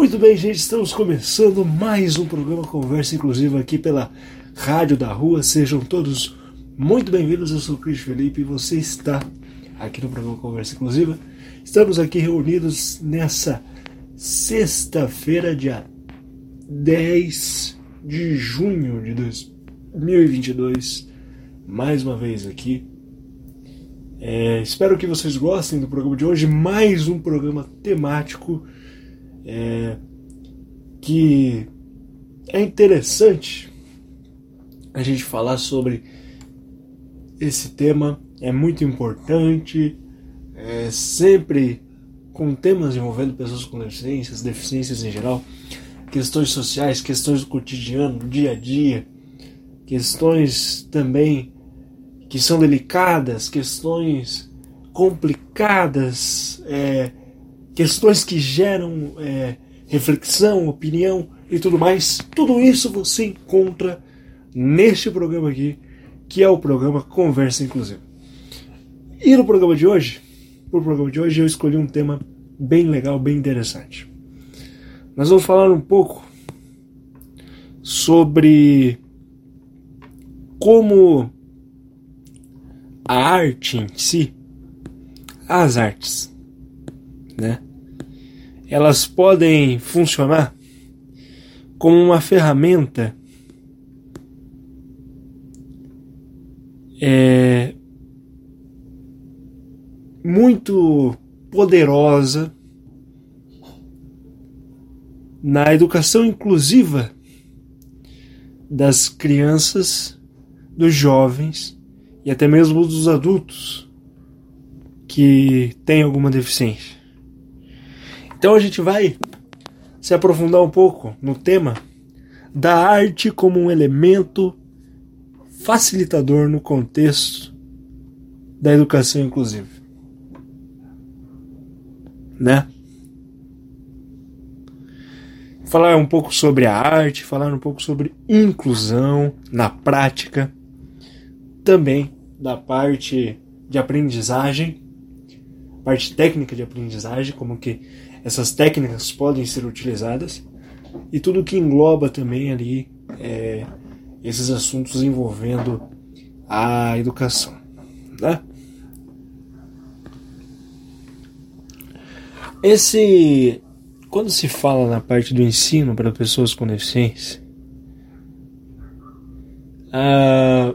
Muito bem, gente, estamos começando mais um programa Conversa Inclusiva aqui pela Rádio da Rua. Sejam todos muito bem-vindos. Eu sou o Cris Felipe e você está aqui no programa Conversa Inclusiva. Estamos aqui reunidos nessa sexta-feira, dia 10 de junho de 2022. Mais uma vez aqui. É, espero que vocês gostem do programa de hoje. Mais um programa temático é, que é interessante a gente falar sobre esse tema, é muito importante, é sempre com temas envolvendo pessoas com deficiências, deficiências em geral, questões sociais, questões do cotidiano, do dia a dia, questões também que são delicadas, questões complicadas, é, questões que geram é, reflexão, opinião e tudo mais. Tudo isso você encontra neste programa aqui, que é o programa Conversa Inclusiva. E no programa de hoje, pro programa de hoje eu escolhi um tema bem legal, bem interessante. Nós vamos falar um pouco sobre como a arte em si, as artes, né? Elas podem funcionar como uma ferramenta é, muito poderosa na educação inclusiva das crianças, dos jovens e até mesmo dos adultos que têm alguma deficiência. Então a gente vai se aprofundar um pouco no tema da arte como um elemento facilitador no contexto da educação inclusiva. Né? Falar um pouco sobre a arte, falar um pouco sobre inclusão na prática, também da parte de aprendizagem, parte técnica de aprendizagem, como que essas técnicas podem ser utilizadas e tudo que engloba também ali é, esses assuntos envolvendo a educação. Né? Esse, quando se fala na parte do ensino para pessoas com deficiência, ah,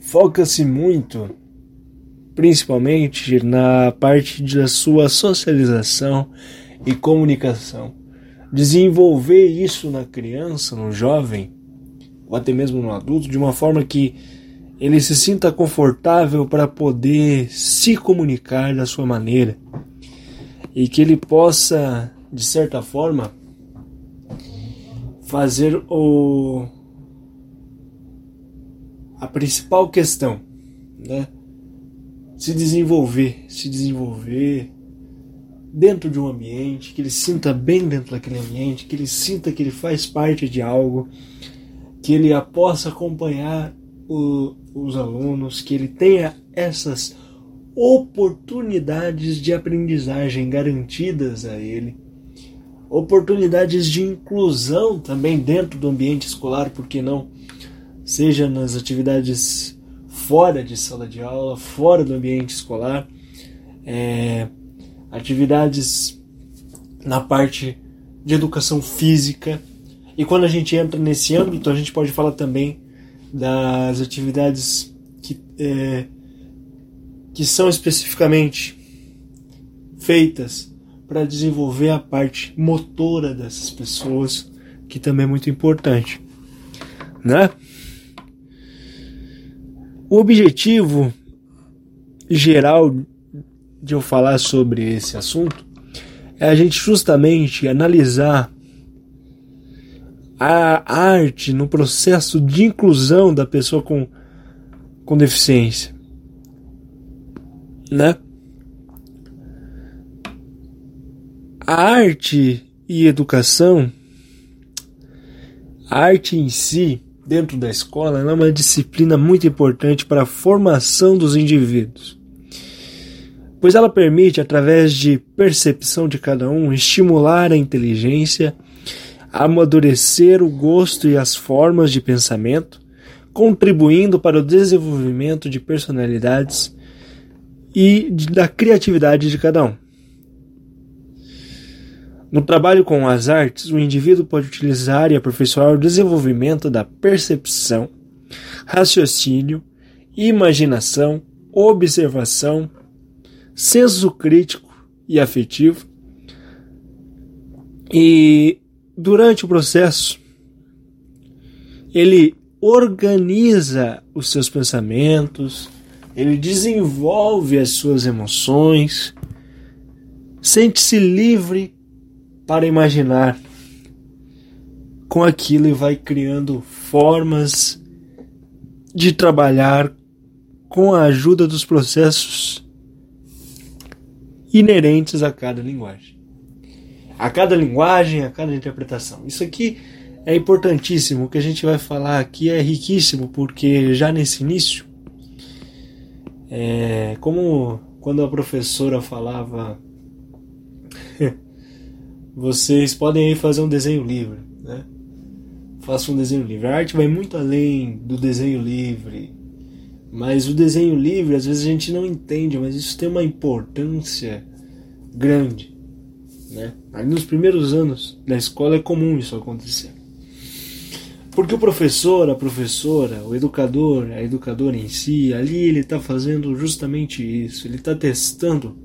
foca-se muito principalmente na parte da sua socialização e comunicação. Desenvolver isso na criança, no jovem, ou até mesmo no adulto, de uma forma que ele se sinta confortável para poder se comunicar da sua maneira e que ele possa, de certa forma, fazer o a principal questão, né? Se desenvolver, se desenvolver dentro de um ambiente, que ele sinta bem dentro daquele ambiente, que ele sinta que ele faz parte de algo, que ele possa acompanhar o, os alunos, que ele tenha essas oportunidades de aprendizagem garantidas a ele, oportunidades de inclusão também dentro do ambiente escolar, porque não? Seja nas atividades fora de sala de aula, fora do ambiente escolar, é, atividades na parte de educação física. E quando a gente entra nesse âmbito, a gente pode falar também das atividades que, é, que são especificamente feitas para desenvolver a parte motora dessas pessoas, que também é muito importante, né? O objetivo geral de eu falar sobre esse assunto é a gente justamente analisar a arte no processo de inclusão da pessoa com, com deficiência. Né? A arte e educação, a arte em si, dentro da escola é uma disciplina muito importante para a formação dos indivíduos. pois ela permite, através de percepção de cada um, estimular a inteligência, amadurecer o gosto e as formas de pensamento, contribuindo para o desenvolvimento de personalidades e da criatividade de cada um. No trabalho com as artes, o indivíduo pode utilizar e aperfeiçoar o desenvolvimento da percepção, raciocínio, imaginação, observação, senso crítico e afetivo. E durante o processo, ele organiza os seus pensamentos, ele desenvolve as suas emoções, sente-se livre para imaginar com aquilo e vai criando formas de trabalhar com a ajuda dos processos inerentes a cada linguagem. A cada linguagem, a cada interpretação. Isso aqui é importantíssimo. O que a gente vai falar aqui é riquíssimo, porque já nesse início, é, como quando a professora falava, vocês podem aí fazer um desenho livre, né? Faça um desenho livre. A arte vai muito além do desenho livre mas o desenho livre, às vezes a gente não entende, mas isso tem uma importância grande. Né? Ali nos primeiros anos da escola é comum isso acontecer. Porque o professor, a professora, o educador, a educadora em si, ali ele está fazendo justamente isso. Ele está testando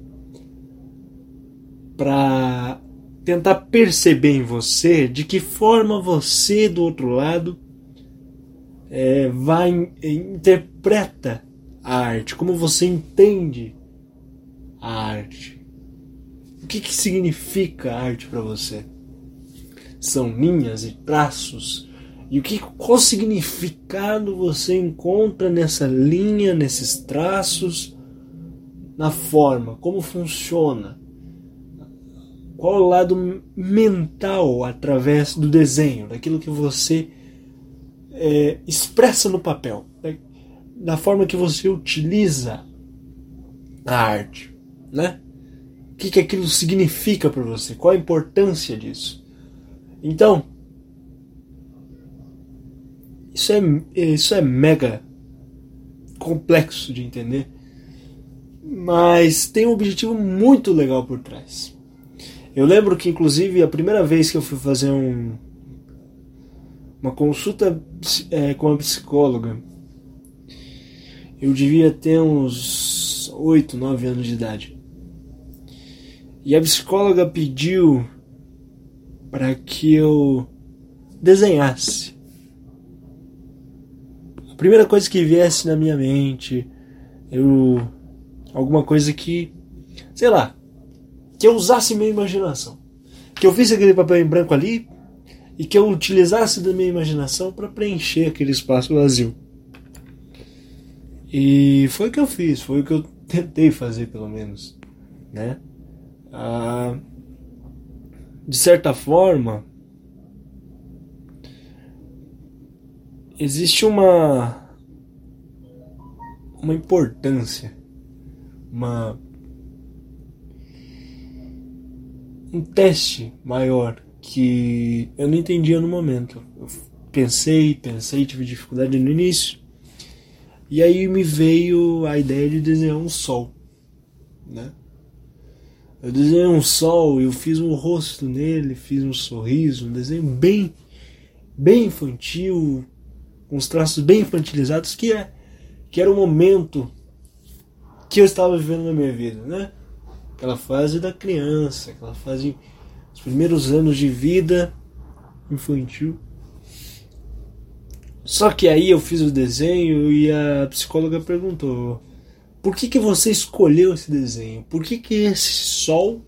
para tentar perceber em você de que forma você do outro lado é, vai interpreta a arte, como você entende a arte. O que, que significa arte para você? São linhas e traços. E o que qual significado você encontra nessa linha, nesses traços, na forma, como funciona? Qual o lado mental através do desenho, daquilo que você é, expressa no papel, da forma que você utiliza a arte, né? O que, que aquilo significa para você? Qual a importância disso? Então, isso é, isso é mega complexo de entender, mas tem um objetivo muito legal por trás. Eu lembro que, inclusive, a primeira vez que eu fui fazer um, uma consulta é, com a psicóloga. Eu devia ter uns 8, 9 anos de idade. E a psicóloga pediu para que eu desenhasse. A primeira coisa que viesse na minha mente, eu alguma coisa que, sei lá, que eu usasse minha imaginação. Que eu visse aquele papel em branco ali, e que eu utilizasse da minha imaginação para preencher aquele espaço vazio. E foi o que eu fiz, foi o que eu tentei fazer pelo menos, né? Ah, de certa forma, existe uma uma importância, uma um teste maior que eu não entendia no momento. Eu pensei, pensei, tive dificuldade no início. E aí me veio a ideia de desenhar um sol, né? Eu desenhei um sol, eu fiz um rosto nele, fiz um sorriso, um desenho bem, bem infantil, com os traços bem infantilizados, que é que era o momento que eu estava vivendo na minha vida, né? Aquela fase da criança, aquela fase os primeiros anos de vida infantil. Só que aí eu fiz o desenho e a psicóloga perguntou: por que, que você escolheu esse desenho? Por que, que esse sol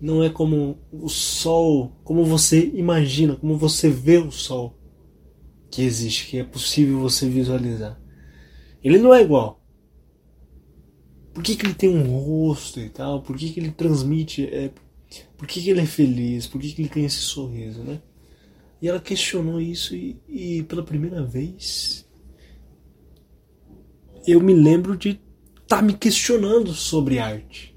não é como o sol, como você imagina, como você vê o sol que existe, que é possível você visualizar? Ele não é igual. Por que, que ele tem um rosto e tal? Por que, que ele transmite? É, por que, que ele é feliz? Por que, que ele tem esse sorriso, né? E ela questionou isso e, e pela primeira vez eu me lembro de estar tá me questionando sobre arte.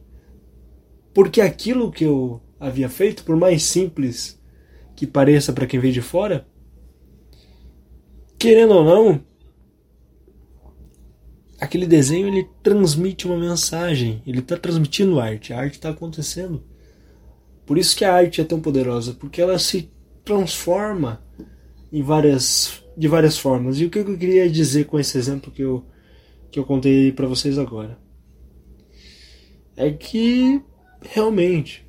Porque aquilo que eu havia feito, por mais simples que pareça para quem vê de fora, querendo ou não, aquele desenho ele transmite uma mensagem, ele está transmitindo arte, a arte está acontecendo. Por isso que a arte é tão poderosa, porque ela se transforma em várias, de várias formas. E o que eu queria dizer com esse exemplo que eu, que eu contei para vocês agora? É que realmente,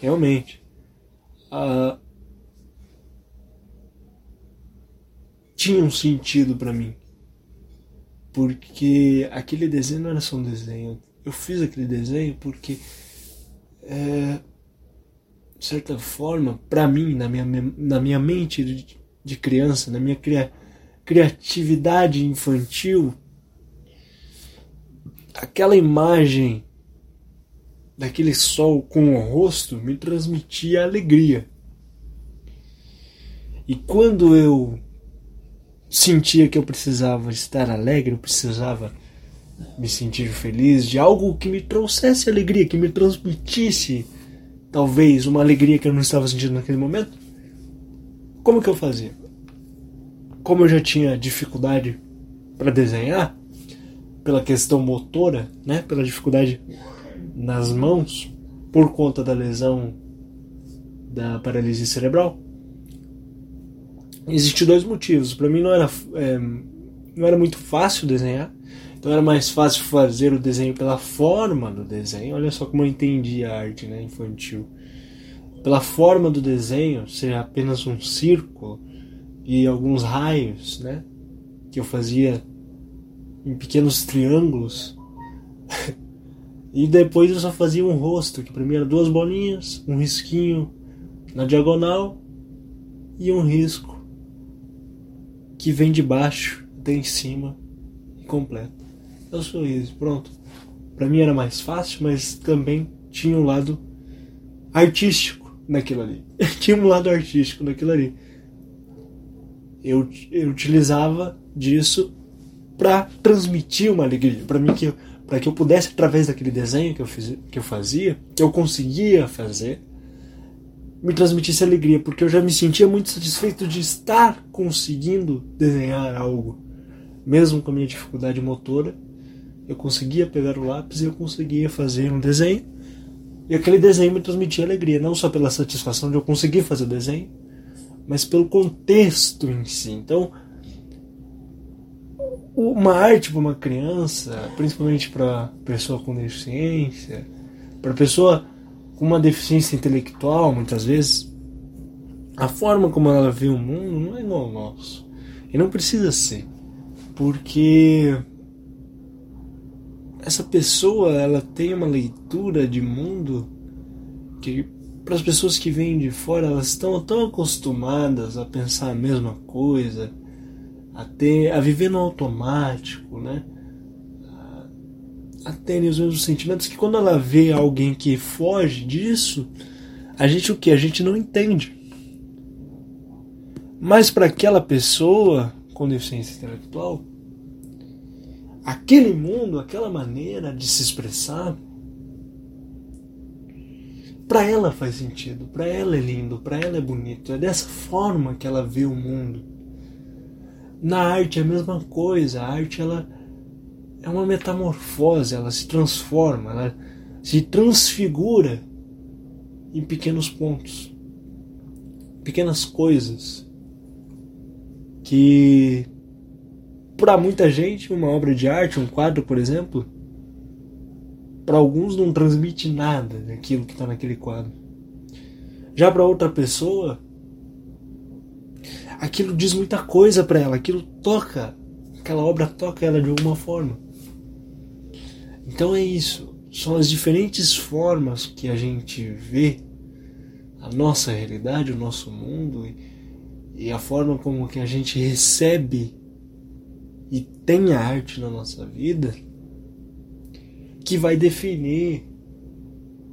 realmente, uh, tinha um sentido para mim. Porque aquele desenho não era só um desenho. Eu fiz aquele desenho porque é, de certa forma, para mim, na minha, na minha mente de, de criança, na minha cria, criatividade infantil, aquela imagem daquele sol com o rosto me transmitia alegria. E quando eu sentia que eu precisava estar alegre, eu precisava me sentir feliz de algo que me trouxesse alegria, que me transmitisse talvez uma alegria que eu não estava sentindo naquele momento, como que eu fazia? Como eu já tinha dificuldade para desenhar, pela questão motora, né, pela dificuldade nas mãos, por conta da lesão da paralisia cerebral, existem dois motivos. Para mim não era, é, não era muito fácil desenhar, então era mais fácil fazer o desenho pela forma do desenho. Olha só como eu entendi a arte né, infantil. Pela forma do desenho, ser apenas um círculo e alguns raios, né? Que eu fazia em pequenos triângulos. e depois eu só fazia um rosto, que era duas bolinhas, um risquinho na diagonal e um risco que vem de baixo até em cima e completo é o sorriso. Pronto. Para mim era mais fácil, mas também tinha um lado artístico naquilo ali. tinha um lado artístico naquilo ali. Eu, eu utilizava disso para transmitir uma alegria, para mim que para que eu pudesse através daquele desenho que eu fiz, que eu fazia, que eu conseguia fazer, me transmitisse alegria, porque eu já me sentia muito satisfeito de estar conseguindo desenhar algo, mesmo com a minha dificuldade motora, eu conseguia pegar o lápis e eu conseguia fazer um desenho. E aquele desenho me transmitia alegria, não só pela satisfação de eu conseguir fazer o desenho, mas pelo contexto em si. Então, uma arte para uma criança, principalmente para pessoa com deficiência, para pessoa uma deficiência intelectual, muitas vezes, a forma como ela vê o mundo não é igual ao nosso. E não precisa ser. Porque essa pessoa ela tem uma leitura de mundo que para as pessoas que vêm de fora elas estão tão acostumadas a pensar a mesma coisa, a ter, a viver no automático, né? A, a ter os mesmos sentimentos que quando ela vê alguém que foge disso, a gente o que? A gente não entende. Mas para aquela pessoa com deficiência intelectual, aquele mundo, aquela maneira de se expressar, para ela faz sentido, para ela é lindo, para ela é bonito. É dessa forma que ela vê o mundo. Na arte é a mesma coisa. A arte ela é uma metamorfose, ela se transforma, ela se transfigura em pequenos pontos, pequenas coisas que para muita gente, uma obra de arte, um quadro, por exemplo, para alguns não transmite nada daquilo que está naquele quadro. Já para outra pessoa, aquilo diz muita coisa para ela, aquilo toca, aquela obra toca ela de alguma forma. Então é isso, são as diferentes formas que a gente vê a nossa realidade, o nosso mundo e, a forma como que a gente recebe e tem a arte na nossa vida que vai definir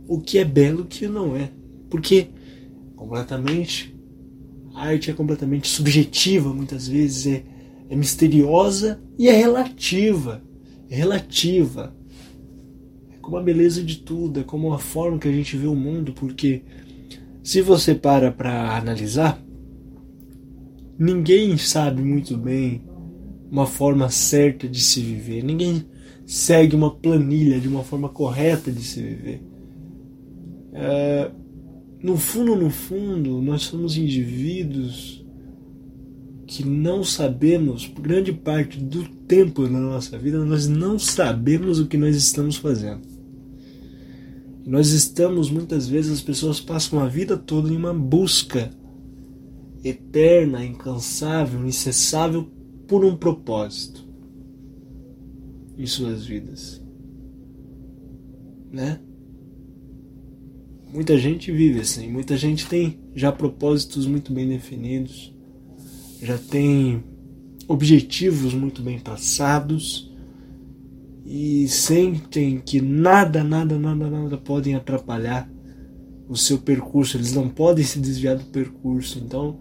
o que é belo e o que não é. Porque completamente a arte é completamente subjetiva, muitas vezes é, é misteriosa e é relativa. relativa. Como a beleza de tudo, é como a forma que a gente vê o mundo, porque se você para para analisar, ninguém sabe muito bem uma forma certa de se viver. Ninguém segue uma planilha de uma forma correta de se viver. É, no fundo, no fundo, nós somos indivíduos que não sabemos, grande parte do tempo na nossa vida, nós não sabemos o que nós estamos fazendo. Nós estamos, muitas vezes, as pessoas passam a vida toda em uma busca eterna, incansável, incessável por um propósito em suas vidas. Né? Muita gente vive assim, muita gente tem já propósitos muito bem definidos, já tem objetivos muito bem traçados e sentem que nada, nada, nada, nada podem atrapalhar o seu percurso, eles não podem se desviar do percurso, então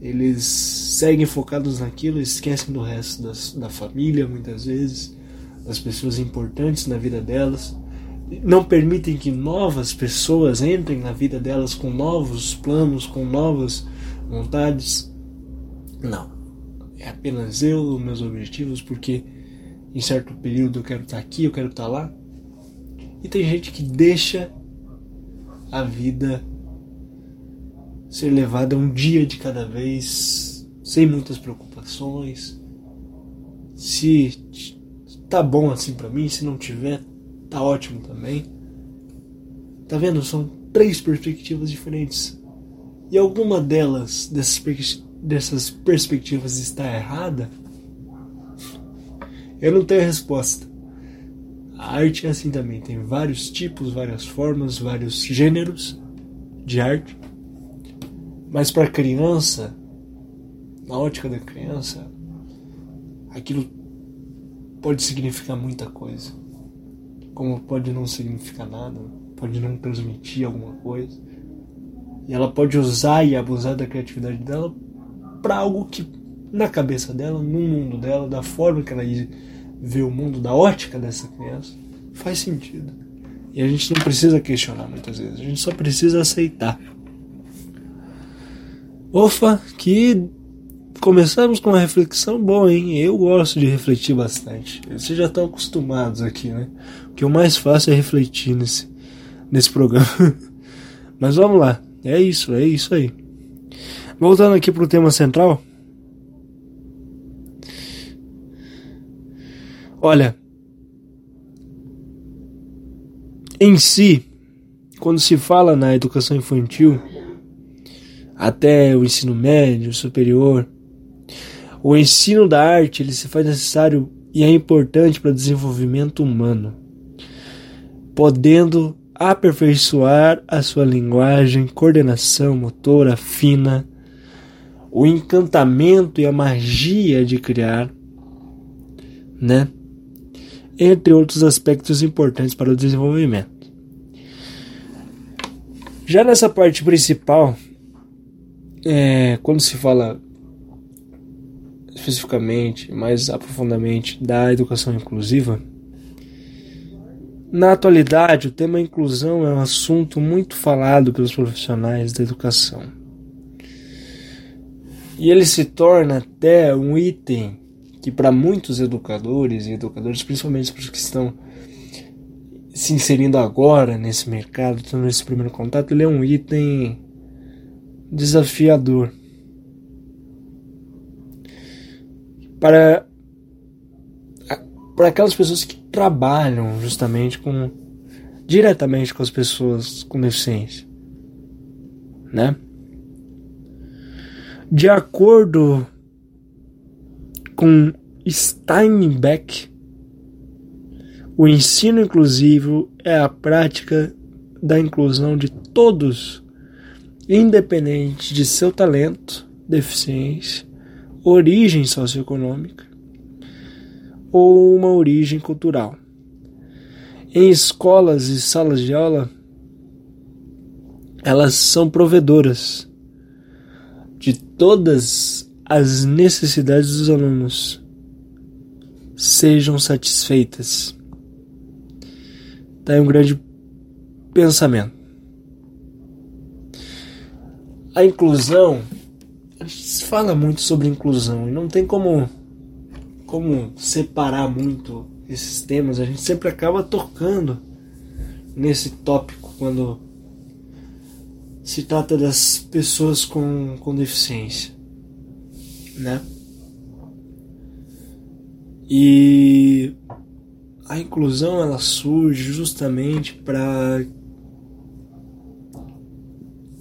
eles seguem focados naquilo, esquecem do resto das, da família muitas vezes, das pessoas importantes na vida delas não permitem que novas pessoas entrem na vida delas com novos planos, com novas vontades. Não. É apenas eu, meus objetivos, porque em certo período eu quero estar aqui, eu quero estar lá. E tem gente que deixa a vida ser levada um dia de cada vez, sem muitas preocupações. Se tá bom assim para mim, se não tiver, tá ótimo também. Tá vendo? São três perspectivas diferentes. E alguma delas, dessas, dessas perspectivas, está errada? Eu não tenho resposta. A arte é assim também. Tem vários tipos, várias formas, vários gêneros de arte. Mas para a criança, na ótica da criança, aquilo pode significar muita coisa como pode não significar nada, pode não transmitir alguma coisa. E ela pode usar e abusar da criatividade dela para algo que na cabeça dela, no mundo dela, da forma que ela vê o mundo, da ótica dessa criança, faz sentido. E a gente não precisa questionar muitas vezes, a gente só precisa aceitar. Ufa, que começamos com uma reflexão boa, hein? Eu gosto de refletir bastante. Vocês já estão acostumados aqui, né? O que o mais fácil é refletir nesse, nesse programa. Mas vamos lá. É isso, é isso aí. Voltando aqui pro tema central. Olha, em si, quando se fala na educação infantil, até o ensino médio, superior, o ensino da arte ele se faz necessário e é importante para o desenvolvimento humano, podendo aperfeiçoar a sua linguagem, coordenação motora fina, o encantamento e a magia de criar, né? Entre outros aspectos importantes para o desenvolvimento. Já nessa parte principal, é, quando se fala especificamente, mais aprofundadamente, da educação inclusiva, na atualidade o tema inclusão é um assunto muito falado pelos profissionais da educação. E ele se torna até um item que para muitos educadores e educadores, principalmente para os que estão se inserindo agora nesse mercado, tendo esse primeiro contato, ele é um item desafiador para para aquelas pessoas que trabalham justamente com diretamente com as pessoas com deficiência, né? De acordo com Steinbeck, o ensino inclusivo é a prática da inclusão de todos, independente de seu talento, deficiência origem socioeconômica ou uma origem cultural. Em escolas e salas de aula, elas são provedoras de todas as necessidades dos alunos, sejam satisfeitas. Daí um grande pensamento. A inclusão, a gente fala muito sobre inclusão e não tem como como separar muito esses temas. A gente sempre acaba tocando nesse tópico quando se trata das pessoas com, com deficiência, né? E a inclusão ela surge justamente para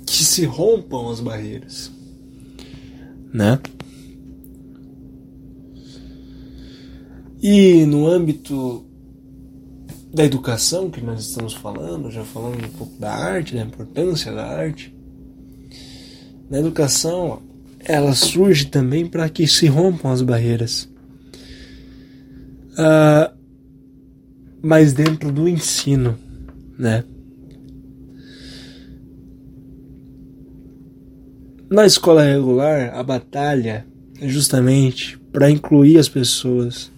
que se rompam as barreiras, né? E no âmbito da educação que nós estamos falando, já falando um pouco da arte, da importância da arte, na educação ela surge também para que se rompam as barreiras uh, mas dentro do ensino, né? Na escola regular, a batalha é justamente para incluir as pessoas,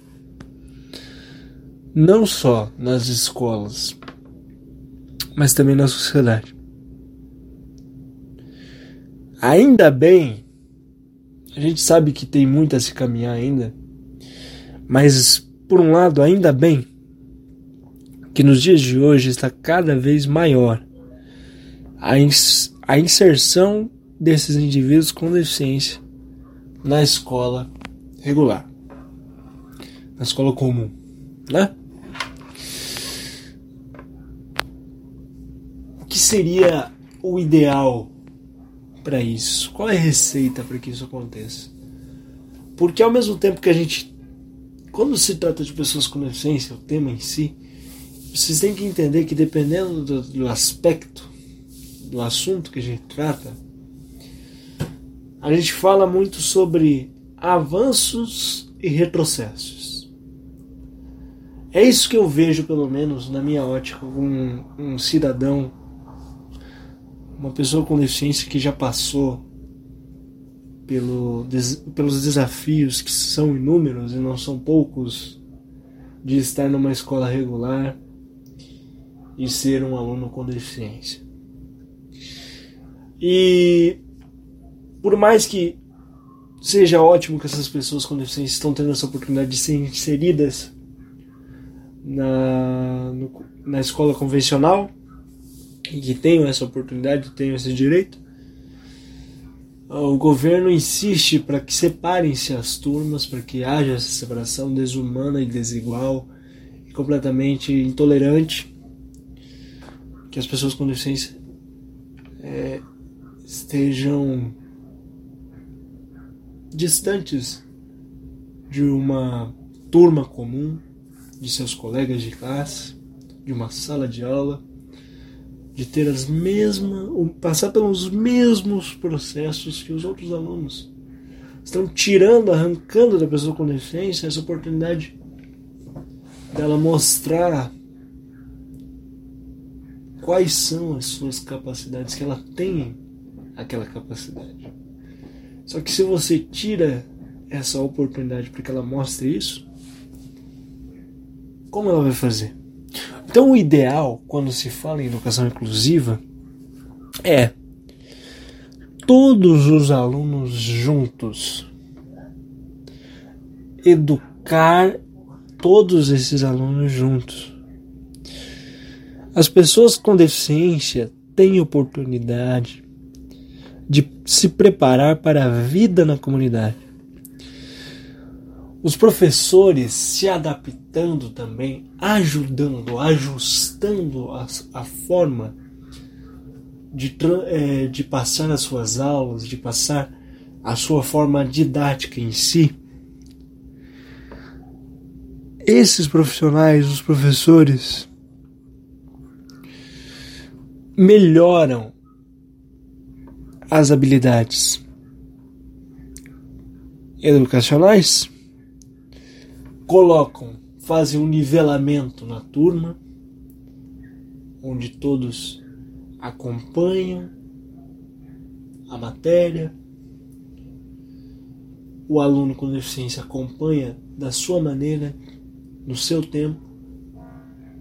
não só nas escolas, mas também na sociedade. Ainda bem, a gente sabe que tem muito a se caminhar ainda, mas por um lado, ainda bem que nos dias de hoje está cada vez maior a, ins a inserção desses indivíduos com deficiência na escola regular, na escola comum, né? O que seria o ideal para isso? Qual é a receita para que isso aconteça? Porque ao mesmo tempo que a gente quando se trata de pessoas com deficiência, o tema em si, vocês têm que entender que dependendo do, do aspecto, do assunto que a gente trata, a gente fala muito sobre avanços e retrocessos. É isso que eu vejo, pelo menos na minha ótica, um, um cidadão, uma pessoa com deficiência que já passou pelo, des, pelos desafios que são inúmeros e não são poucos de estar numa escola regular e ser um aluno com deficiência. E por mais que seja ótimo que essas pessoas com deficiência estão tendo essa oportunidade de ser inseridas na, no, na escola convencional e que tenham essa oportunidade, tenham esse direito, o governo insiste para que separem-se as turmas, para que haja essa separação desumana e desigual e completamente intolerante, que as pessoas com deficiência é, estejam distantes de uma turma comum, de seus colegas de classe, de uma sala de aula de ter as mesmas, passar pelos mesmos processos que os outros alunos. Estão tirando, arrancando da pessoa com deficiência essa oportunidade dela mostrar quais são as suas capacidades, que ela tem aquela capacidade. Só que se você tira essa oportunidade para que ela mostre isso, como ela vai fazer? Então, o ideal, quando se fala em educação inclusiva, é todos os alunos juntos. Educar todos esses alunos juntos. As pessoas com deficiência têm oportunidade de se preparar para a vida na comunidade os professores se adaptando também, ajudando, ajustando a, a forma de, é, de passar as suas aulas, de passar a sua forma didática em si. Esses profissionais, os professores, melhoram as habilidades educacionais colocam, fazem um nivelamento na turma, onde todos acompanham a matéria, o aluno com deficiência acompanha da sua maneira, no seu tempo.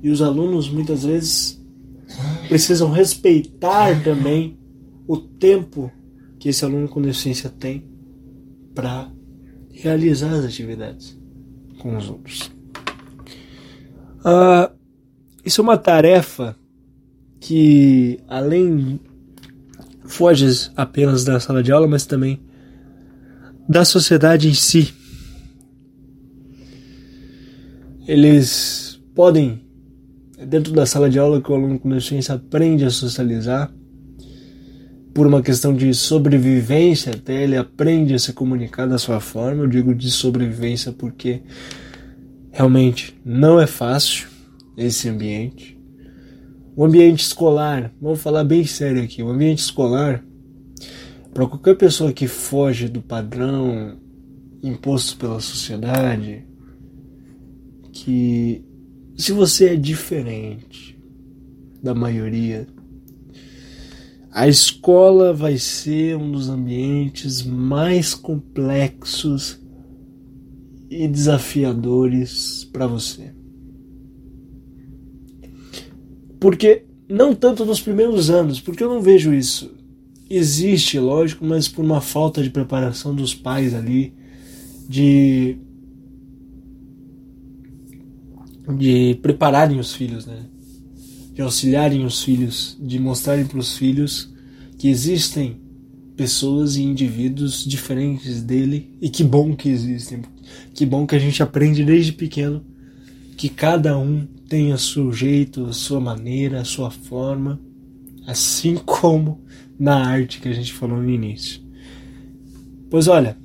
E os alunos muitas vezes precisam respeitar também o tempo que esse aluno com deficiência tem para realizar as atividades com os outros. Ah, isso é uma tarefa que, além foge apenas da sala de aula, mas também da sociedade em si. Eles podem, dentro da sala de aula que o aluno com deficiência aprende a socializar, por uma questão de sobrevivência até, ele aprende a se comunicar da sua forma. Eu digo de sobrevivência porque realmente não é fácil esse ambiente. O ambiente escolar, vamos falar bem sério aqui, o ambiente escolar, para qualquer pessoa que foge do padrão imposto pela sociedade, que se você é diferente da maioria, a escola vai ser um dos ambientes mais complexos e desafiadores para você. Porque, não tanto nos primeiros anos, porque eu não vejo isso. Existe, lógico, mas por uma falta de preparação dos pais ali, de. de prepararem os filhos, né? De auxiliarem os filhos, de mostrarem para os filhos que existem pessoas e indivíduos diferentes dele e que bom que existem. Que bom que a gente aprende desde pequeno que cada um tem o seu jeito, a sua maneira, a sua forma, assim como na arte que a gente falou no início. Pois olha,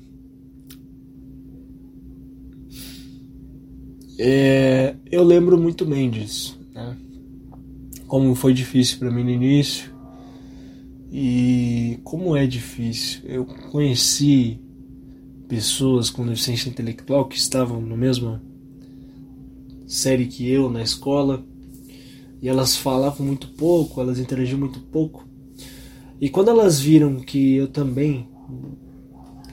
é, eu lembro muito bem disso, né? como foi difícil para mim no início e como é difícil. Eu conheci pessoas com deficiência intelectual que estavam no mesmo série que eu na escola e elas falavam muito pouco, elas interagiam muito pouco. E quando elas viram que eu também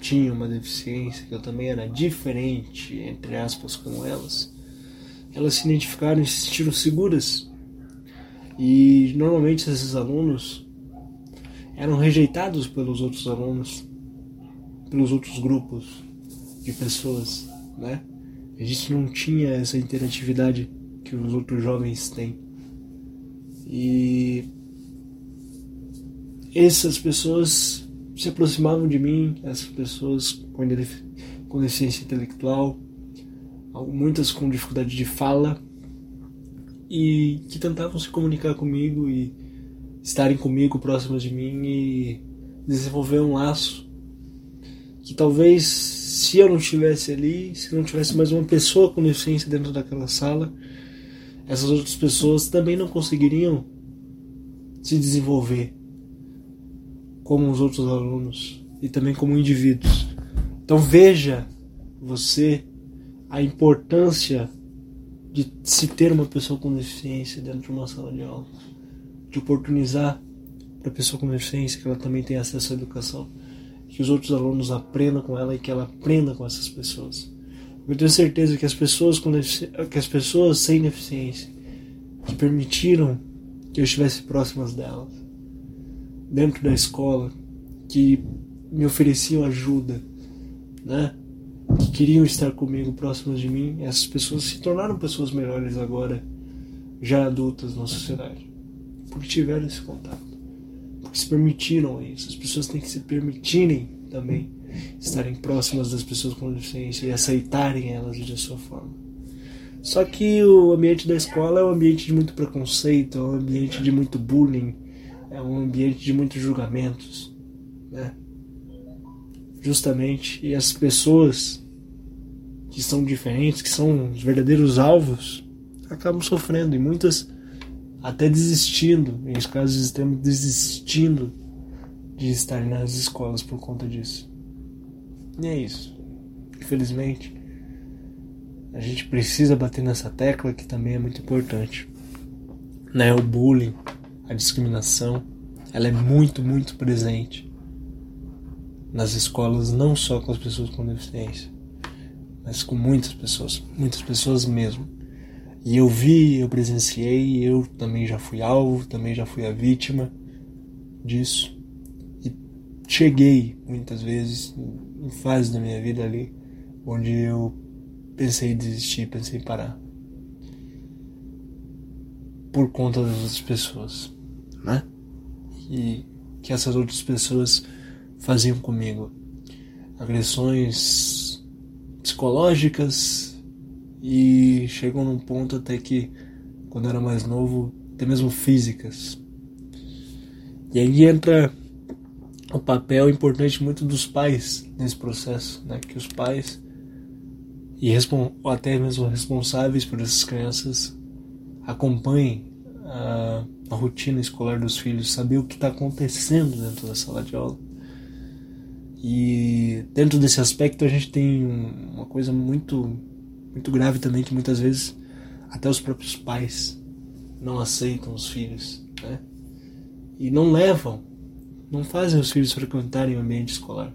tinha uma deficiência, que eu também era diferente, entre aspas, como elas, elas se identificaram e se sentiram seguras. E normalmente esses alunos eram rejeitados pelos outros alunos, pelos outros grupos de pessoas, né? A gente não tinha essa interatividade que os outros jovens têm. E essas pessoas se aproximavam de mim, essas pessoas com deficiência intelectual, muitas com dificuldade de fala, e que tentavam se comunicar comigo e estarem comigo próximas de mim e desenvolver um laço que talvez se eu não estivesse ali, se não tivesse mais uma pessoa com deficiência dentro daquela sala, essas outras pessoas também não conseguiriam se desenvolver como os outros alunos e também como indivíduos. Então veja você a importância de se ter uma pessoa com deficiência dentro de uma sala de aula, de oportunizar para a pessoa com deficiência que ela também tenha acesso à educação que os outros alunos aprendam com ela e que ela aprenda com essas pessoas. Eu tenho certeza que as pessoas com que as pessoas sem deficiência que permitiram que eu estivesse próximas delas, dentro da escola, que me ofereciam ajuda, né? Que queriam estar comigo próximas de mim, essas pessoas se tornaram pessoas melhores agora, já adultas na sociedade, porque tiveram esse contato se permitiram isso. As pessoas têm que se permitirem também estarem próximas das pessoas com deficiência e aceitarem elas de sua forma. Só que o ambiente da escola é um ambiente de muito preconceito, é um ambiente de muito bullying, é um ambiente de muitos julgamentos, né? Justamente, e as pessoas que são diferentes, que são os verdadeiros alvos, acabam sofrendo e muitas até desistindo, em casos extremos, desistindo de estar nas escolas por conta disso. E é isso. Infelizmente, a gente precisa bater nessa tecla que também é muito importante. Né? O bullying, a discriminação, ela é muito, muito presente nas escolas, não só com as pessoas com deficiência, mas com muitas pessoas, muitas pessoas mesmo. E eu vi, eu presenciei, eu também já fui alvo, também já fui a vítima disso. E cheguei muitas vezes em fases da minha vida ali onde eu pensei em desistir, pensei em parar. Por conta das outras pessoas, né? E que essas outras pessoas faziam comigo. Agressões psicológicas e chegou num ponto até que, quando era mais novo, até mesmo físicas. E aí entra o papel importante muito dos pais nesse processo, né? Que os pais e ou até mesmo responsáveis por essas crianças acompanhem a, a rotina escolar dos filhos, saber o que está acontecendo dentro da sala de aula. E dentro desse aspecto a gente tem uma coisa muito muito grave também que muitas vezes até os próprios pais não aceitam os filhos, né? E não levam, não fazem os filhos frequentarem o ambiente escolar.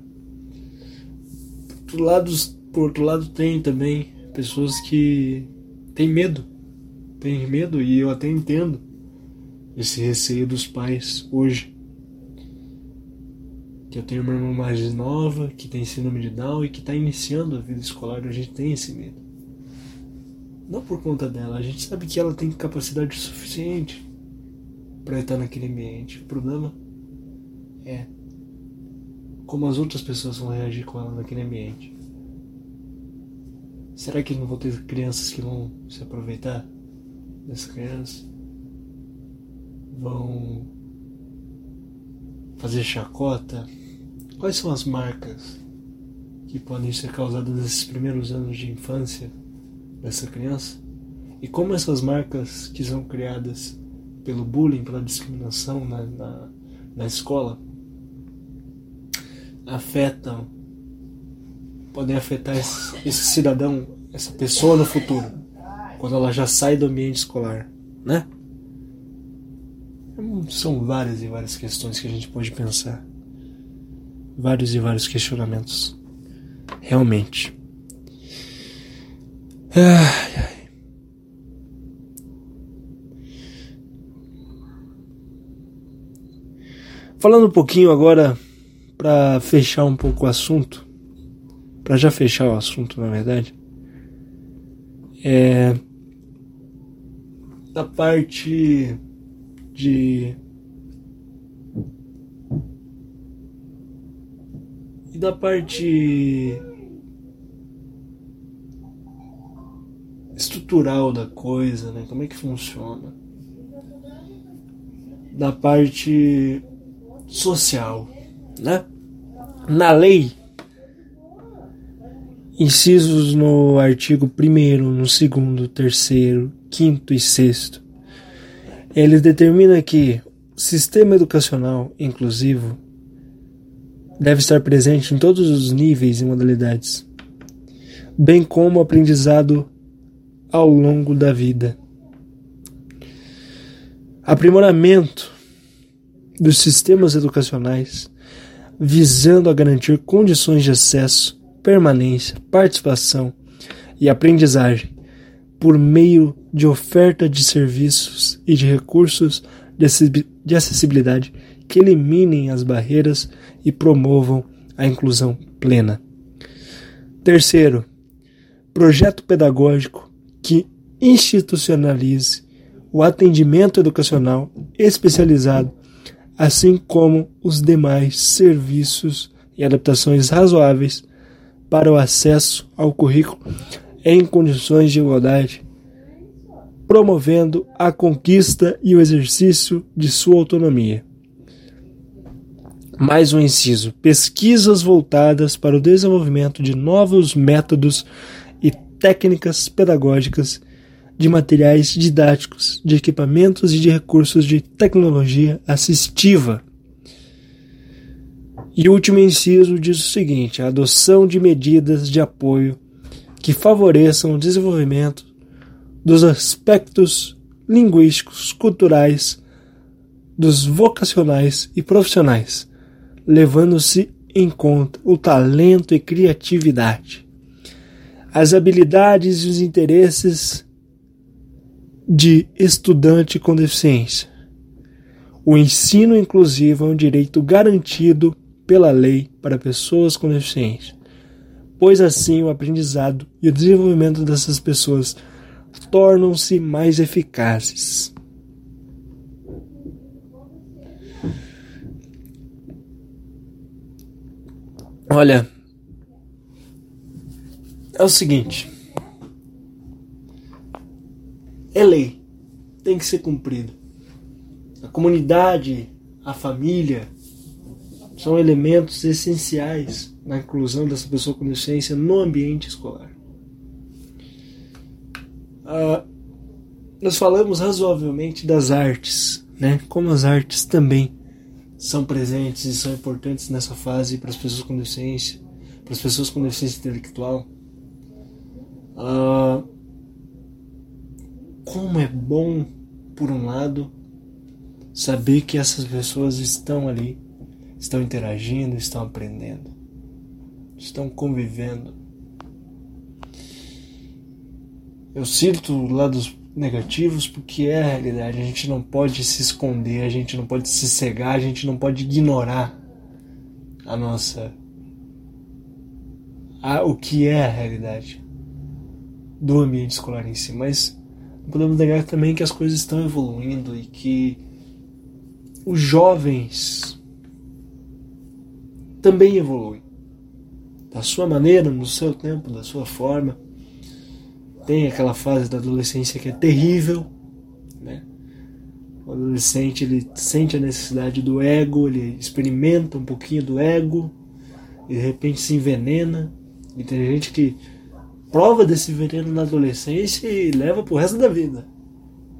Por outro lado, por outro lado tem também pessoas que têm medo, têm medo e eu até entendo esse receio dos pais hoje. Que eu tenho uma irmã mais nova que tem síndrome de Down e que está iniciando a vida escolar, a gente tem esse medo. Não por conta dela, a gente sabe que ela tem capacidade suficiente para estar naquele ambiente. O problema é como as outras pessoas vão reagir com ela naquele ambiente. Será que não vão ter crianças que vão se aproveitar dessa criança? Vão fazer chacota? Quais são as marcas que podem ser causadas nesses primeiros anos de infância dessa criança? E como essas marcas que são criadas pelo bullying, pela discriminação na, na, na escola, afetam, podem afetar esse, esse cidadão, essa pessoa no futuro, quando ela já sai do ambiente escolar, né? São várias e várias questões que a gente pode pensar. Vários e vários questionamentos. Realmente. Ai, ai. Falando um pouquinho agora para fechar um pouco o assunto, para já fechar o assunto, na verdade, é da parte de e da parte estrutural da coisa, né? Como é que funciona? Da parte social, né? Na lei, incisos no artigo 1 no 2 terceiro, 5 e 6 ele determina que sistema educacional inclusivo deve estar presente em todos os níveis e modalidades, bem como o aprendizado ao longo da vida. Aprimoramento dos sistemas educacionais, visando a garantir condições de acesso, permanência, participação e aprendizagem por meio de oferta de serviços e de recursos de acessibilidade que eliminem as barreiras e promovam a inclusão plena. Terceiro, projeto pedagógico que institucionalize o atendimento educacional especializado assim como os demais serviços e adaptações razoáveis para o acesso ao currículo em condições de igualdade, promovendo a conquista e o exercício de sua autonomia. Mais um inciso: pesquisas voltadas para o desenvolvimento de novos métodos técnicas pedagógicas de materiais didáticos, de equipamentos e de recursos de tecnologia assistiva. E o último inciso diz o seguinte: a adoção de medidas de apoio que favoreçam o desenvolvimento dos aspectos linguísticos, culturais, dos vocacionais e profissionais, levando-se em conta o talento e criatividade as habilidades e os interesses de estudante com deficiência. O ensino inclusivo é um direito garantido pela lei para pessoas com deficiência, pois assim o aprendizado e o desenvolvimento dessas pessoas tornam-se mais eficazes. Olha, é o seguinte: é lei, tem que ser cumprido. A comunidade, a família, são elementos essenciais na inclusão dessa pessoa com deficiência no ambiente escolar. Ah, nós falamos razoavelmente das artes, né? Como as artes também são presentes e são importantes nessa fase para as pessoas com deficiência, para as pessoas com deficiência intelectual. Ah, como é bom, por um lado, saber que essas pessoas estão ali, estão interagindo, estão aprendendo, estão convivendo. Eu cito lados negativos porque é a realidade. A gente não pode se esconder, a gente não pode se cegar, a gente não pode ignorar a nossa. A, o que é a realidade do ambiente escolar em si. Mas não podemos negar também que as coisas estão evoluindo e que os jovens também evoluem. Da sua maneira, no seu tempo, da sua forma. Tem aquela fase da adolescência que é terrível, né? O adolescente ele sente a necessidade do ego, ele experimenta um pouquinho do ego e de repente se envenena. E tem gente que prova desse veneno na adolescência e leva pro resto da vida.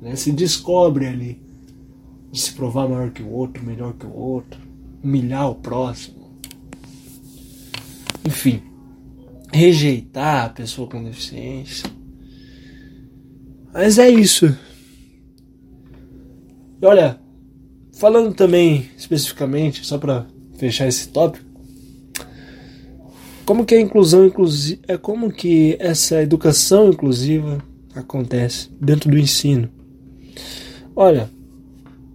Né? Se descobre ali de se provar maior que o outro, melhor que o outro, humilhar o próximo. Enfim, rejeitar a pessoa com deficiência. Mas é isso. E olha, falando também especificamente, só para fechar esse tópico, como que a inclusão é como que essa educação inclusiva acontece dentro do ensino? Olha,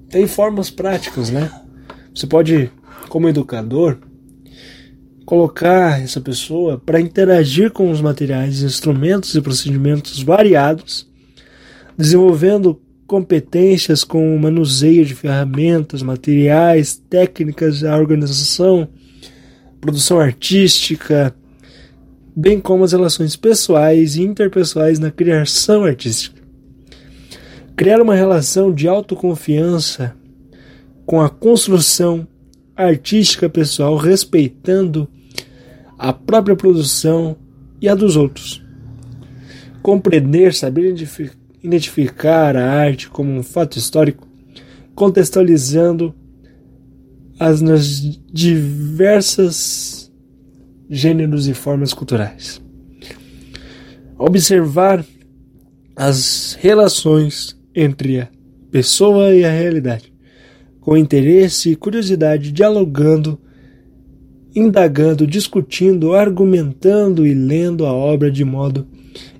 tem formas práticas, né? Você pode, como educador, colocar essa pessoa para interagir com os materiais, instrumentos e procedimentos variados, desenvolvendo competências com o manuseio de ferramentas, materiais, técnicas, a organização, produção artística, bem como as relações pessoais e interpessoais na criação artística. Criar uma relação de autoconfiança com a construção artística pessoal, respeitando a própria produção e a dos outros. Compreender, saber identificar a arte como um fato histórico, contextualizando as nas diversas gêneros e formas culturais. Observar as relações entre a pessoa e a realidade, com interesse e curiosidade, dialogando, indagando, discutindo, argumentando e lendo a obra de modo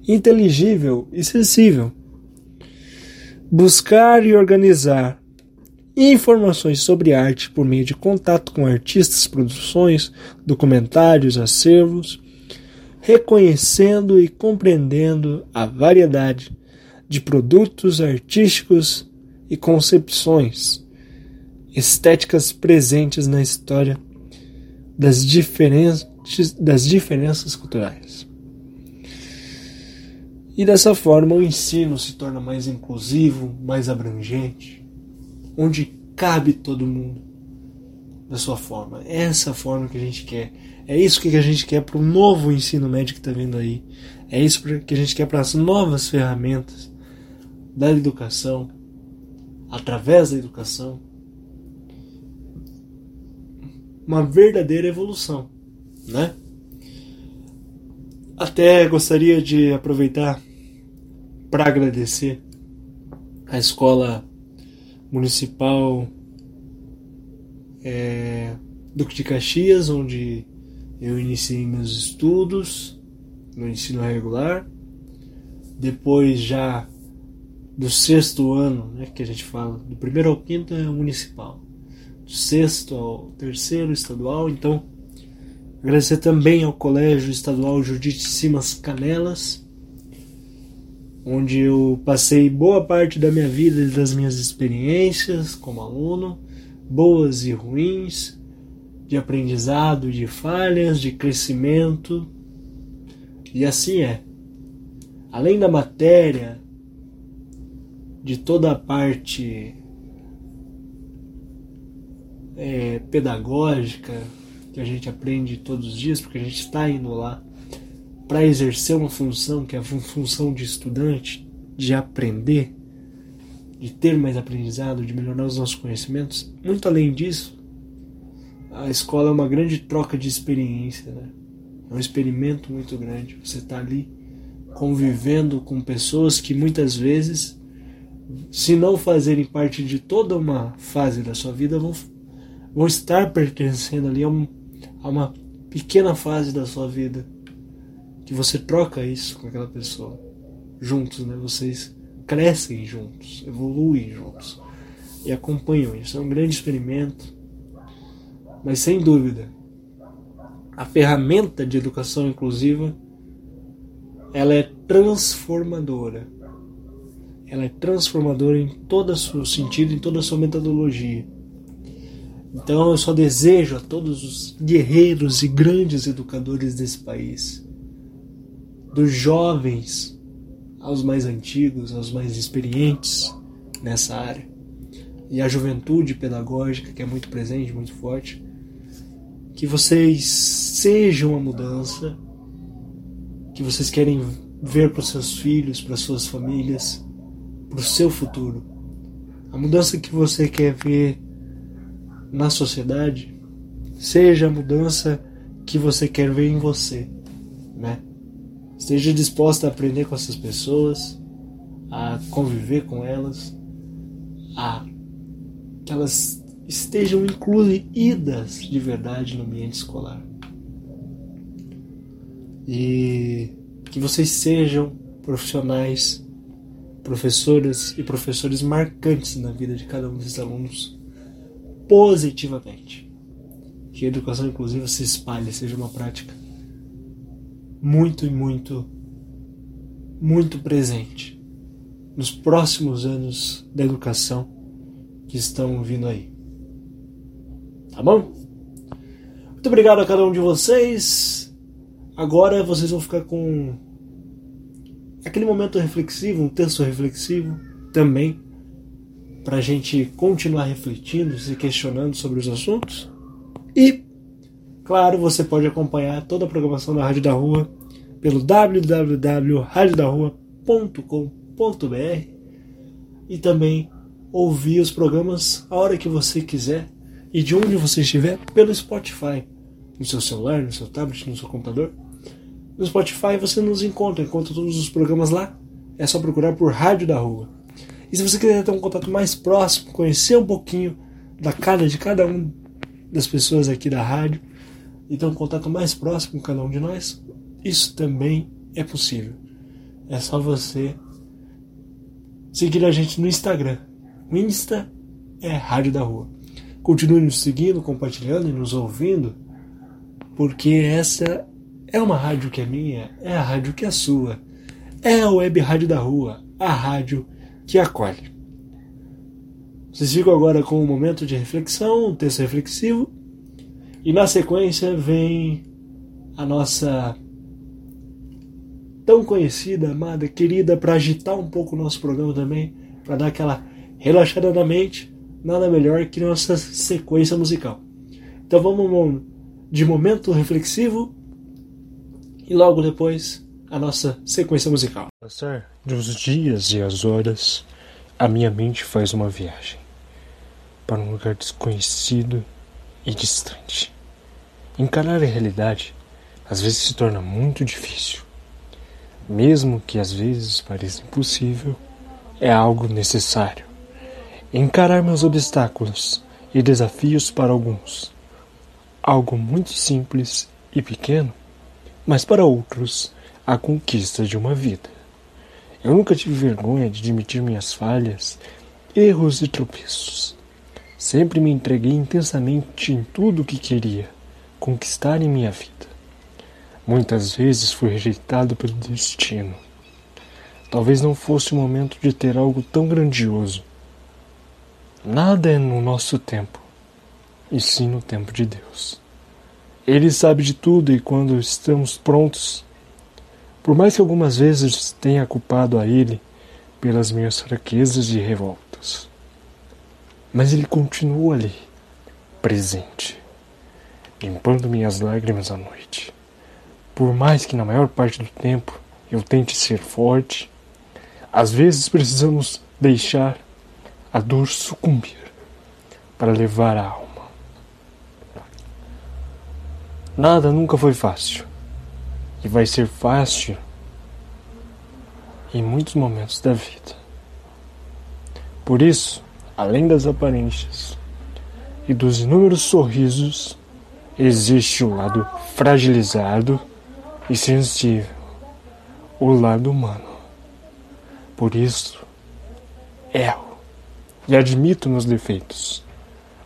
inteligível e sensível. Buscar e organizar informações sobre arte por meio de contato com artistas, produções, documentários, acervos, reconhecendo e compreendendo a variedade de produtos artísticos e concepções estéticas presentes na história das diferentes das diferenças culturais. E dessa forma o ensino se torna mais inclusivo, mais abrangente, onde cabe todo mundo da sua forma. É essa forma que a gente quer. É isso que a gente quer para o novo ensino médio que está vindo aí. É isso que a gente quer para as novas ferramentas da educação, através da educação. Uma verdadeira evolução, né? Até gostaria de aproveitar para agradecer a escola municipal é, Duque de Caxias, onde eu iniciei meus estudos no ensino regular, depois já do sexto ano, né, que a gente fala, do primeiro ao quinto é municipal, do sexto ao terceiro estadual, então agradecer também ao Colégio Estadual Judite Simas Canelas, onde eu passei boa parte da minha vida e das minhas experiências como aluno, boas e ruins, de aprendizado, de falhas, de crescimento. E assim é. Além da matéria, de toda a parte é, pedagógica que a gente aprende todos os dias, porque a gente está indo lá para exercer uma função que é a função de estudante, de aprender, de ter mais aprendizado, de melhorar os nossos conhecimentos. Muito além disso, a escola é uma grande troca de experiência, né? É um experimento muito grande. Você está ali convivendo com pessoas que muitas vezes, se não fazerem parte de toda uma fase da sua vida, vão, vão estar pertencendo ali a, um, a uma pequena fase da sua vida que você troca isso com aquela pessoa juntos, né? Vocês crescem juntos, evoluem juntos e acompanham isso. É um grande experimento, mas sem dúvida, a ferramenta de educação inclusiva ela é transformadora. Ela é transformadora em todo o seu sentido, em toda a sua metodologia. Então eu só desejo a todos os guerreiros e grandes educadores desse país dos jovens aos mais antigos, aos mais experientes nessa área, e a juventude pedagógica que é muito presente, muito forte, que vocês sejam a mudança que vocês querem ver para os seus filhos, para suas famílias, para o seu futuro. A mudança que você quer ver na sociedade seja a mudança que você quer ver em você, né? Esteja disposta a aprender com essas pessoas, a conviver com elas, a que elas estejam incluídas de verdade no ambiente escolar. E que vocês sejam profissionais, professoras e professores marcantes na vida de cada um desses alunos positivamente. Que a educação inclusiva se espalhe, seja uma prática muito e muito, muito presente nos próximos anos da educação que estão vindo aí. Tá bom? Muito obrigado a cada um de vocês. Agora vocês vão ficar com aquele momento reflexivo, um texto reflexivo também, para a gente continuar refletindo, se questionando sobre os assuntos. E Claro, você pode acompanhar toda a programação da Rádio da Rua pelo www.radiodarrua.com.br e também ouvir os programas a hora que você quiser e de onde você estiver pelo Spotify, no seu celular, no seu tablet, no seu computador. No Spotify você nos encontra, encontra todos os programas lá. É só procurar por Rádio da Rua. E se você quiser ter um contato mais próximo, conhecer um pouquinho da cara de cada um das pessoas aqui da rádio, e ter um contato mais próximo com cada um de nós, isso também é possível. É só você seguir a gente no Instagram. O Insta é Rádio da Rua. Continue nos seguindo, compartilhando e nos ouvindo, porque essa é uma rádio que é minha, é a rádio que é sua. É a Web Rádio da Rua, a rádio que acolhe. Vocês ficam agora com um momento de reflexão, um texto reflexivo e na sequência vem a nossa tão conhecida, amada, querida, para agitar um pouco o nosso programa também, para dar aquela relaxada na mente, nada melhor que nossa sequência musical. Então vamos de momento reflexivo e logo depois a nossa sequência musical. Passar dos dias e as horas, a minha mente faz uma viagem para um lugar desconhecido e distante. Encarar a realidade às vezes se torna muito difícil. Mesmo que às vezes pareça impossível, é algo necessário. Encarar meus obstáculos e desafios para alguns. Algo muito simples e pequeno, mas para outros a conquista de uma vida. Eu nunca tive vergonha de admitir minhas falhas, erros e tropeços. Sempre me entreguei intensamente em tudo o que queria conquistar em minha vida. Muitas vezes fui rejeitado pelo destino. Talvez não fosse o momento de ter algo tão grandioso. Nada é no nosso tempo, e sim no tempo de Deus. Ele sabe de tudo e quando estamos prontos, por mais que algumas vezes tenha culpado a Ele pelas minhas fraquezas e revoltas, mas Ele continua ali, presente, limpando minhas lágrimas à noite. Por mais que na maior parte do tempo eu tente ser forte, às vezes precisamos deixar a dor sucumbir para levar a alma. Nada nunca foi fácil. E vai ser fácil em muitos momentos da vida. Por isso, além das aparências e dos inúmeros sorrisos, existe o lado fragilizado e sensível, o lado humano. Por isso, erro e admito meus defeitos,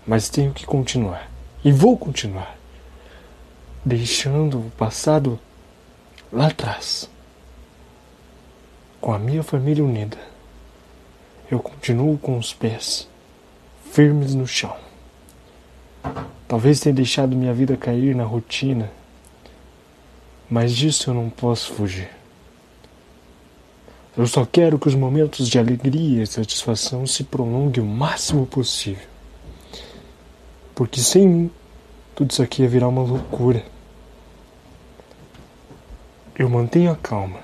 mas tenho que continuar e vou continuar deixando o passado lá atrás. Com a minha família unida, eu continuo com os pés firmes no chão. Talvez tenha deixado minha vida cair na rotina, mas disso eu não posso fugir. Eu só quero que os momentos de alegria e satisfação se prolonguem o máximo possível. Porque sem mim, tudo isso aqui ia virar uma loucura. Eu mantenho a calma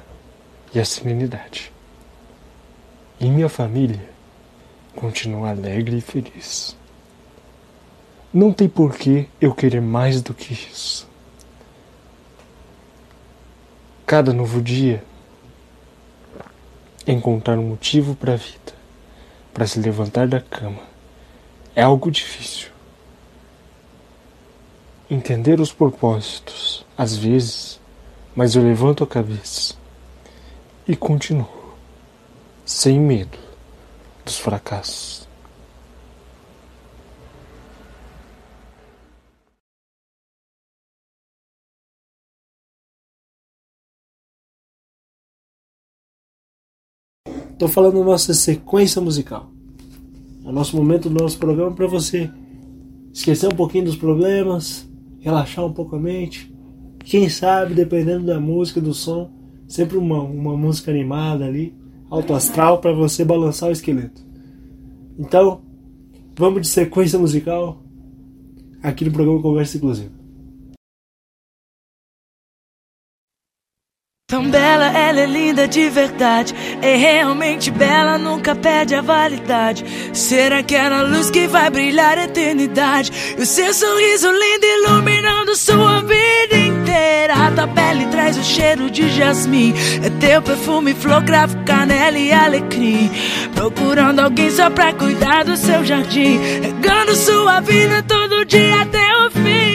e a serenidade. E minha família continua alegre e feliz. Não tem por que eu querer mais do que isso. Cada novo dia encontrar um motivo para a vida, para se levantar da cama, é algo difícil. Entender os propósitos, às vezes, mas eu levanto a cabeça e continuo, sem medo dos fracassos. Estou falando nossa sequência musical. É o nosso momento do nosso programa para você esquecer um pouquinho dos problemas, relaxar um pouco a mente quem sabe, dependendo da música, do som, sempre uma, uma música animada ali, alto astral, para você balançar o esqueleto. Então, vamos de sequência musical aqui no programa Conversa Inclusiva. Tão bela, ela é linda de verdade. É realmente bela, nunca perde a validade. Será que era a luz que vai brilhar a eternidade? E o seu sorriso lindo iluminando sua vida inteira. tua pele traz o cheiro de jasmim. É teu perfume, flor, cravo, canela e alecrim. Procurando alguém só pra cuidar do seu jardim. Regando sua vida todo dia até o fim.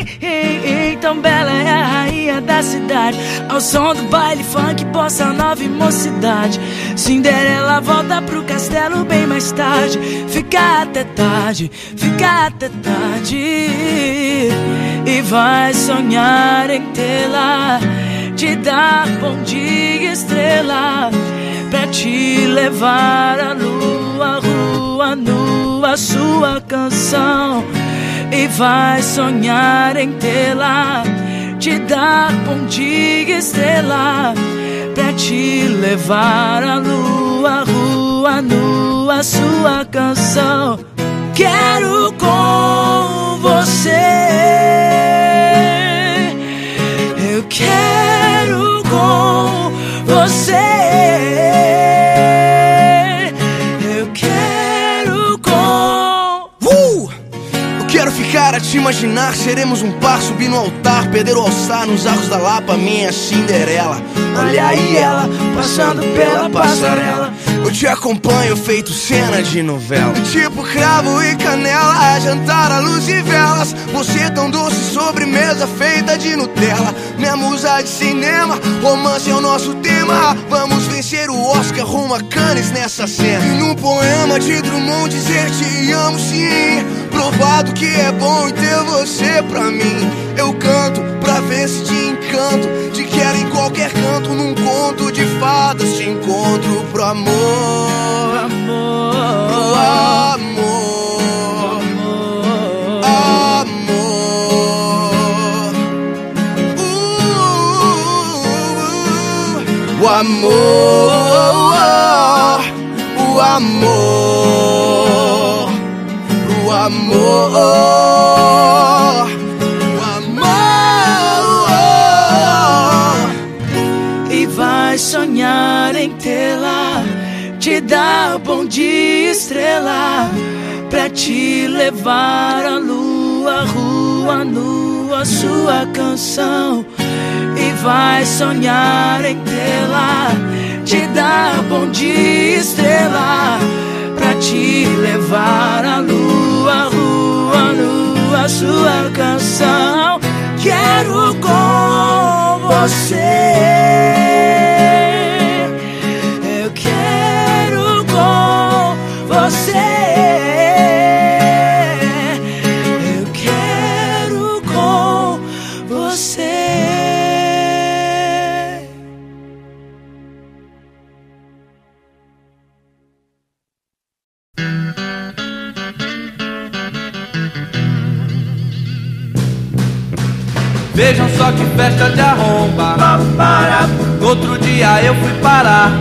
Tão bela é a rainha da cidade. Ao som do baile funk, bossa nova e mocidade. Cinderela volta pro castelo bem mais tarde. Fica até tarde, fica até tarde. E vai sonhar em tê-la. Te dar bom dia, estrela. Pra te levar à lua, rua nua, sua canção e vai sonhar em tê-la, te dar bom dia, estrela, pra te levar à lua, rua nua, sua canção. Quero com você. te imaginar, seremos um par subir no altar, perder o alçar nos arcos da Lapa, minha Cinderela. Olha aí ela, passando pela passarela. Eu te acompanho feito cena de novela. Tipo cravo e canela, jantar à luz e velas. Você tão doce, sobremesa feita de Nutella. Minha musa de cinema, romance é o nosso tema. Vamos vencer o Oscar rumo a Cannes nessa cena. E no poema de Drummond dizer te amo sim. Provado que é bom ter você pra mim. Eu canto pra ver se te encanto. Te quero em qualquer canto, num conto de fadas. Te encontro pro amor. Amor, Pro amor. Amor. Uh, o amor. O amor. Pro amor. Dar bom dia estrela, pra te levar à lua, rua nua, sua canção. E vai sonhar em tê-la, te dar bom dia estrela, pra te levar à lua, rua nua, sua canção. Quero com você. Festa de arromba. No outro dia eu fui parar.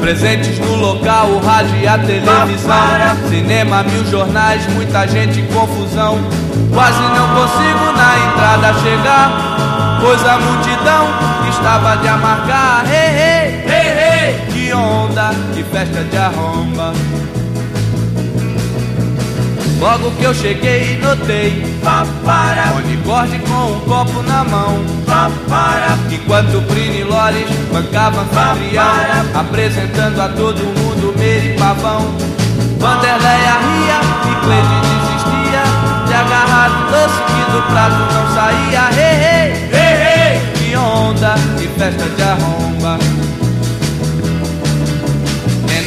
Presentes no local, o rádio e a televisão. Cinema, mil jornais, muita gente em confusão. Quase não consigo na entrada chegar. Pois a multidão estava de amargar. Hey, hey, hey, hey. Que onda, que festa de arromba. Logo que eu cheguei, notei Unicórnio com um copo na mão. Enquanto Brini Lores bancava anfitrião Apresentando a todo mundo Meire Pavão. Vanderleia ria e Cleide desistia De agarrar o doce que do prato não saía. Hey, hey, hey, hey. Que onda, que festa de arromba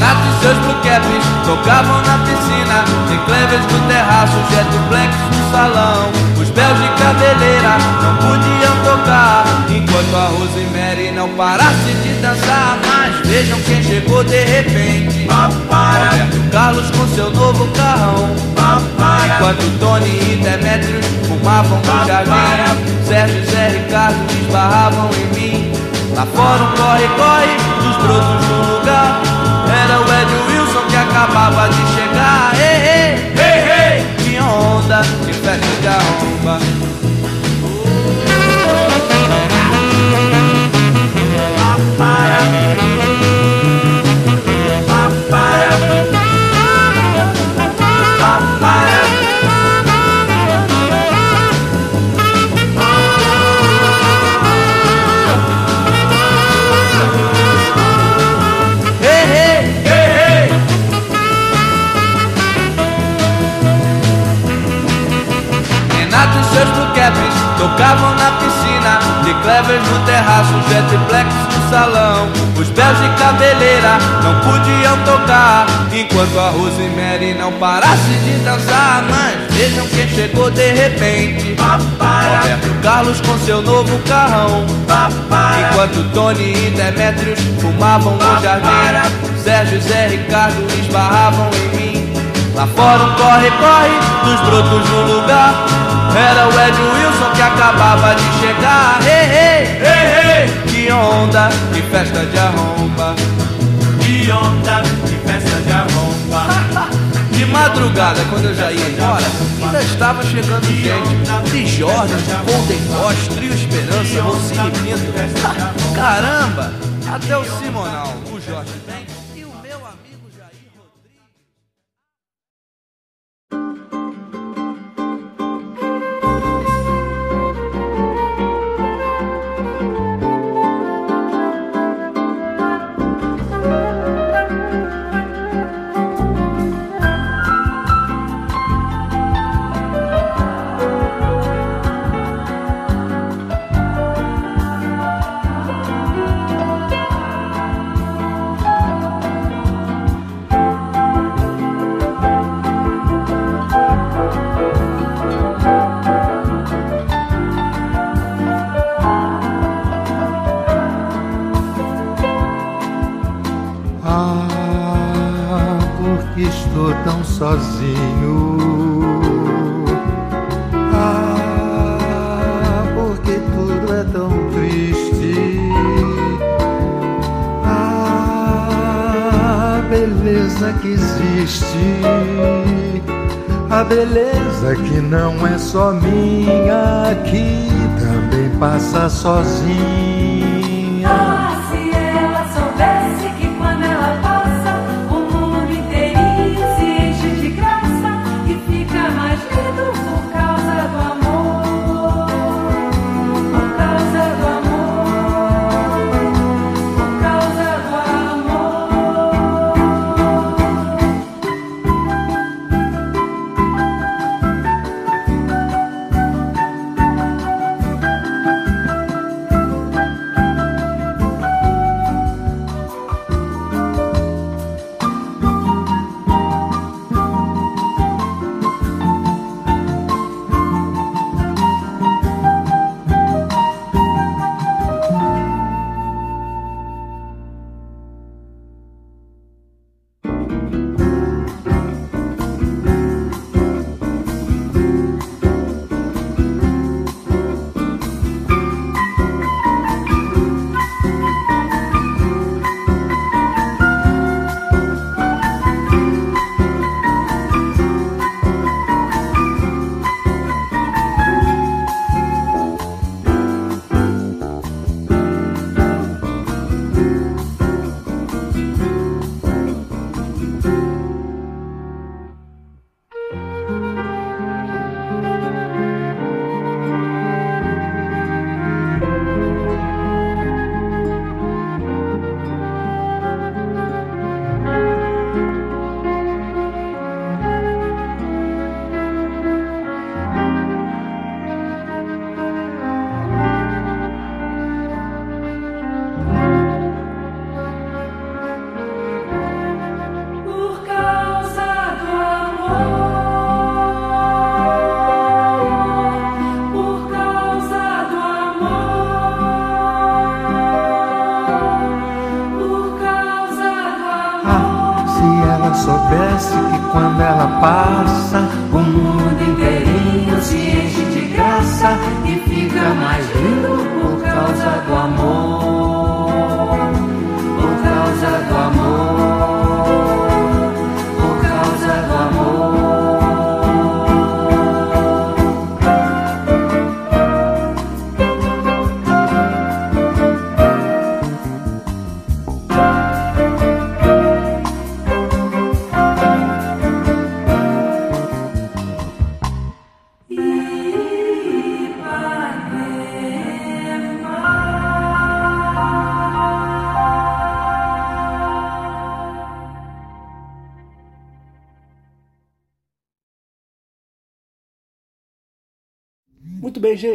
Renato e seus blue caps tocavam na piscina. Tem clevers no terraço, jetplex no salão. Os belos de cabeleira não podiam tocar. Enquanto a Rosemary não parasse de dançar. Mas vejam quem chegou de repente. Roberto Carlos com seu novo carrão. Enquanto Tony e Demetrius fumavam no jardim. Sérgio e Zé Ricardo esbarravam em mim. Lá fora um corre-corre dos brotos do lugar Era o Ed Wilson que acabava de chegar. Ei, ei, ei, ei. Que onda, que festa de arromba tocavam na piscina De clevers no terraço, jetplex no salão. Os belos de cabeleira não podiam tocar Enquanto a Rosemary não parasse de dançar. Mas vejam quem chegou de repente. Roberto Carlos com seu novo carrão. Enquanto Tony e Demetrius fumavam no jardim Sérgio e Zé Ricardo esbarravam em mim. Lá fora um corre-corre dos brotos no lugar Era o Ed Wilson que acabava de chegar. Hey, hey, hey, hey. Que onda, que festa de arromba. Que onda, que festa de arromba. De madrugada, quando eu já ia embora Ainda estava chegando gente. De Jordan, Golden Boss, Trio Esperança, Rocinho Pinto. Caramba, até o Simonal, o Jorge não é só minha, que também passa sozinha. Ela passa, o mundo inteirinho se enche de graça e fica mais lindo por causa do amor.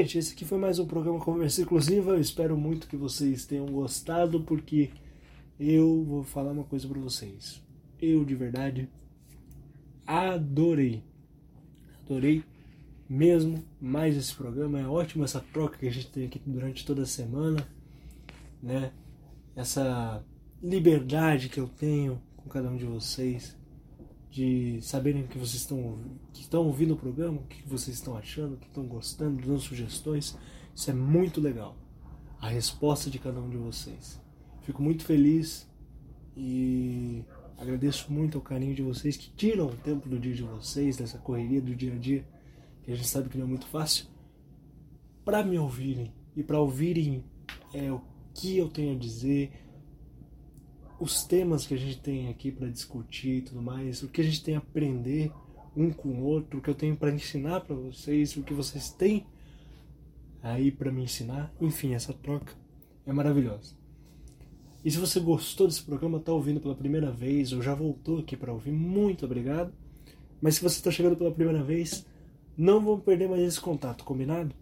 Gente. Esse aqui foi mais um programa Conversa Exclusiva. Eu espero muito que vocês tenham gostado, porque eu vou falar uma coisa pra vocês. Eu, de verdade, adorei. Adorei mesmo mais esse programa. É ótimo essa troca que a gente tem aqui durante toda a semana, né? Essa liberdade que eu tenho com cada um de vocês de saberem que vocês estão que estão ouvindo o programa, o que vocês estão achando, o que estão gostando, dando sugestões. Isso é muito legal. A resposta de cada um de vocês. Fico muito feliz e agradeço muito o carinho de vocês que tiram o tempo do dia de vocês, dessa correria do dia a dia, que a gente sabe que não é muito fácil, para me ouvirem e para ouvirem é, o que eu tenho a dizer, os temas que a gente tem aqui para discutir e tudo mais, o que a gente tem a aprender um com o outro, o que eu tenho para ensinar para vocês, o que vocês têm aí para me ensinar. Enfim, essa troca é maravilhosa. E se você gostou desse programa, está ouvindo pela primeira vez ou já voltou aqui para ouvir, muito obrigado. Mas se você está chegando pela primeira vez, não vamos perder mais esse contato, combinado?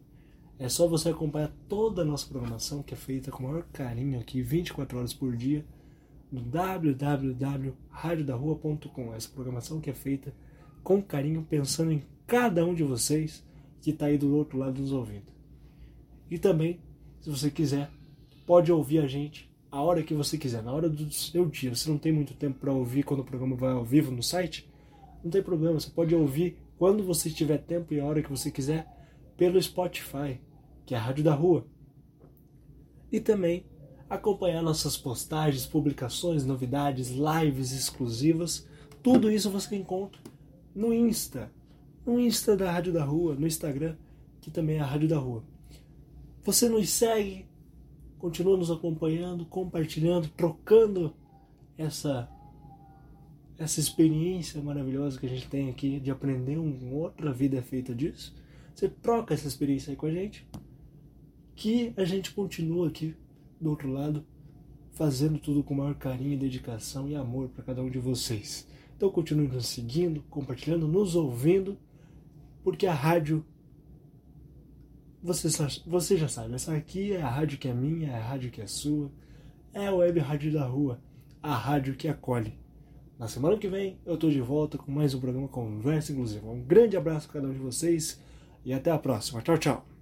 É só você acompanhar toda a nossa programação, que é feita com o maior carinho aqui, 24 horas por dia, no www.radiodarrua.com. Essa programação que é feita com carinho, pensando em cada um de vocês que está aí do outro lado nos ouvindo. E também, se você quiser, pode ouvir a gente a hora que você quiser, na hora do seu dia. Se não tem muito tempo para ouvir quando o programa vai ao vivo no site, Não tem problema, você pode ouvir quando você tiver tempo e a hora que você quiser pelo Spotify, que é a Rádio da Rua. E também acompanhar nossas postagens, publicações, novidades, lives exclusivas. Tudo isso você encontra no Insta, no Insta da Rádio da Rua, no Instagram, que também é a Rádio da Rua. Você nos segue, continua nos acompanhando, compartilhando, trocando essa essa experiência maravilhosa que a gente tem aqui de aprender uma outra vida é feita disso. Você troca essa experiência aí com a gente, que a gente continua aqui do outro lado fazendo tudo com maior carinho, dedicação e amor para cada um de vocês. Então continue nos seguindo, compartilhando, nos ouvindo, porque a rádio você, você já sabe, essa aqui é a rádio que é minha, é a rádio que é sua, é a web rádio da rua, a rádio que acolhe. Na semana que vem eu estou de volta com mais um programa Conversa Inclusiva. Um grande abraço para cada um de vocês e até a próxima. Tchau, tchau.